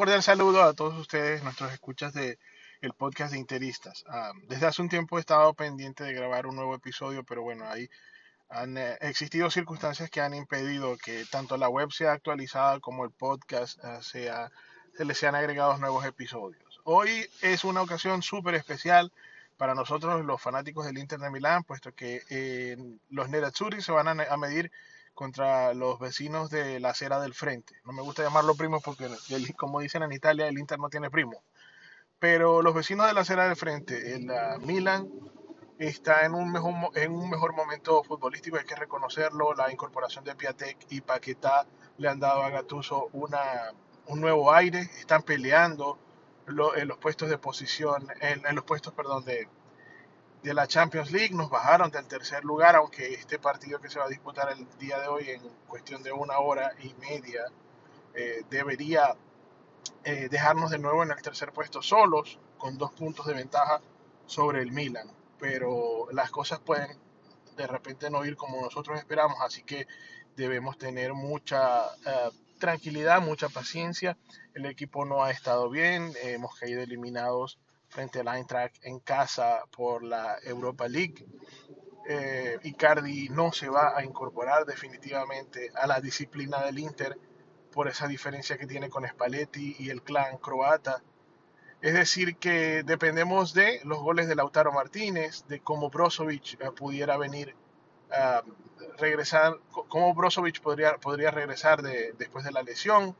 cordial saludo a todos ustedes, nuestros escuchas de el podcast de Interistas. Ah, desde hace un tiempo he estado pendiente de grabar un nuevo episodio, pero bueno, ahí han eh, existido circunstancias que han impedido que tanto la web sea actualizada como el podcast ah, sea, se le sean agregados nuevos episodios. Hoy es una ocasión súper especial para nosotros los fanáticos del Inter de Milán, puesto que eh, los Nerazzurri se van a, medir contra los vecinos de la acera del frente. No me gusta llamarlo primos porque, como dicen en Italia, el Inter no tiene primo. Pero los vecinos de la acera del frente, el Milan, está en un, mejor, en un mejor momento futbolístico, hay que reconocerlo. La incorporación de Piatek y Paquetá le han dado a Gattuso una, un nuevo aire, están peleando en los puestos de posición, en, los puestos, perdón, de, de la Champions League. Nos bajaron del tercer lugar, aunque este partido que se va a disputar el día de hoy en cuestión de una hora y media eh, debería eh, dejarnos de nuevo en el tercer puesto solos, con dos puntos de ventaja sobre el Milan. Pero las cosas pueden de repente no ir como nosotros esperamos, así que debemos tener mucha eh, tranquilidad, mucha paciencia. El equipo no ha estado bien, hemos caído eliminados frente al Eintracht en casa por la Europa League. Eh, Icardi no se va a incorporar definitivamente a la disciplina del Inter por esa diferencia que tiene con Spalletti y el clan croata. Es decir, que dependemos de los goles de Lautaro Martínez, de cómo Brozovic eh, pudiera venir a regresar, cómo Brozovic podría, podría regresar de, después de la lesión,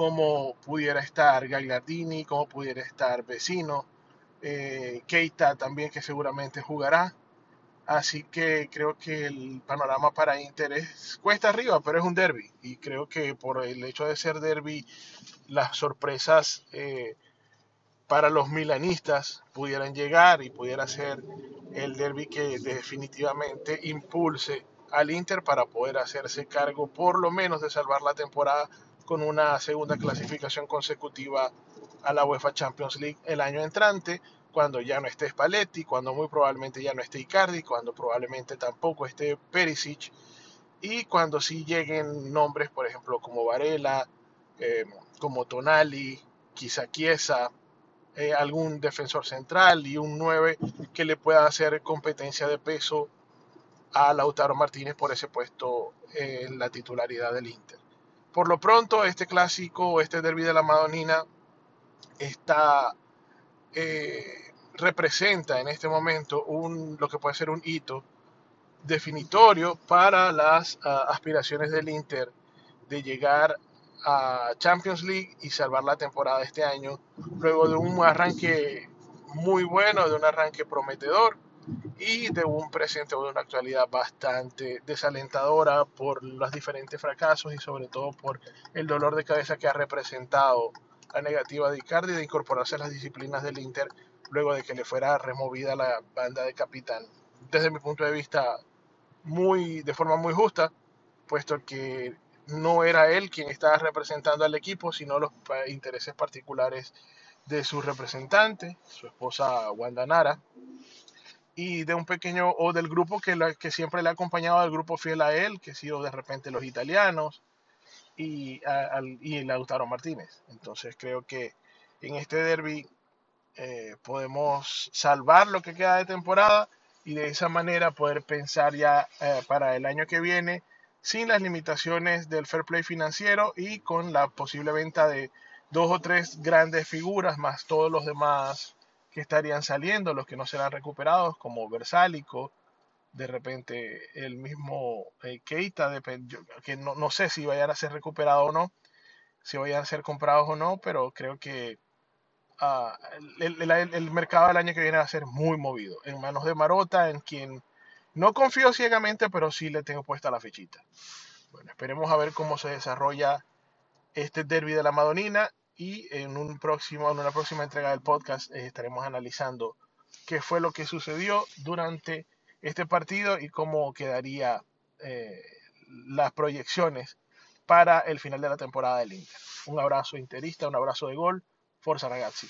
cómo pudiera estar Gagliardini, cómo pudiera estar Vecino, eh, Keita también que seguramente jugará. Así que creo que el panorama para Inter es cuesta arriba, pero es un derby. Y creo que por el hecho de ser derby, las sorpresas eh, para los milanistas pudieran llegar y pudiera ser el derby que definitivamente impulse al Inter para poder hacerse cargo por lo menos de salvar la temporada con una segunda clasificación consecutiva a la UEFA Champions League el año entrante, cuando ya no esté Spalletti, cuando muy probablemente ya no esté Icardi, cuando probablemente tampoco esté Perisic, y cuando sí lleguen nombres, por ejemplo, como Varela, eh, como Tonali, quizá Chiesa, eh, algún defensor central y un 9 que le pueda hacer competencia de peso a Lautaro Martínez por ese puesto en la titularidad del Inter. Por lo pronto, este clásico, este derby de la Madonina, está, eh, representa en este momento un, lo que puede ser un hito definitorio para las ah, aspiraciones del Inter de llegar a Champions League y salvar la temporada este año, luego de un arranque muy bueno, de un arranque prometedor y de un presente o de una actualidad bastante desalentadora por los diferentes fracasos y sobre todo por el dolor de cabeza que ha representado la negativa de Icardi de incorporarse a las disciplinas del Inter luego de que le fuera removida la banda de capitán. Desde mi punto de vista, muy, de forma muy justa, puesto que no era él quien estaba representando al equipo, sino los intereses particulares de su representante, su esposa Wanda Nara, y de un pequeño, o del grupo que, siempre le ha acompañado al grupo fiel a él, que ha sido de repente los italianos y, el y Lautaro Martínez. Entonces creo que en este derby eh, podemos salvar lo que queda de temporada y de esa manera poder pensar ya eh, para el año que viene sin las limitaciones del fair play financiero y con la posible venta de dos o tres grandes figuras más todos los demás que estarían saliendo, los que no serán recuperados, como Versálico, de repente el mismo eh, Keita, que no, sé si vayan a ser recuperados o no, si vayan a ser comprados o no, pero creo que ah, el, mercado del año que viene va a ser muy movido, en manos de Marota, en quien no confío ciegamente, pero sí le tengo puesta la fichita. Bueno, esperemos a ver cómo se desarrolla este derby de la Madonina y en, un próximo, en una próxima entrega del podcast eh, estaremos analizando qué fue lo que sucedió durante este partido y cómo quedaría eh, las proyecciones para el final de la temporada del Inter. Un abrazo interista, un abrazo de gol. Forza ragazzi.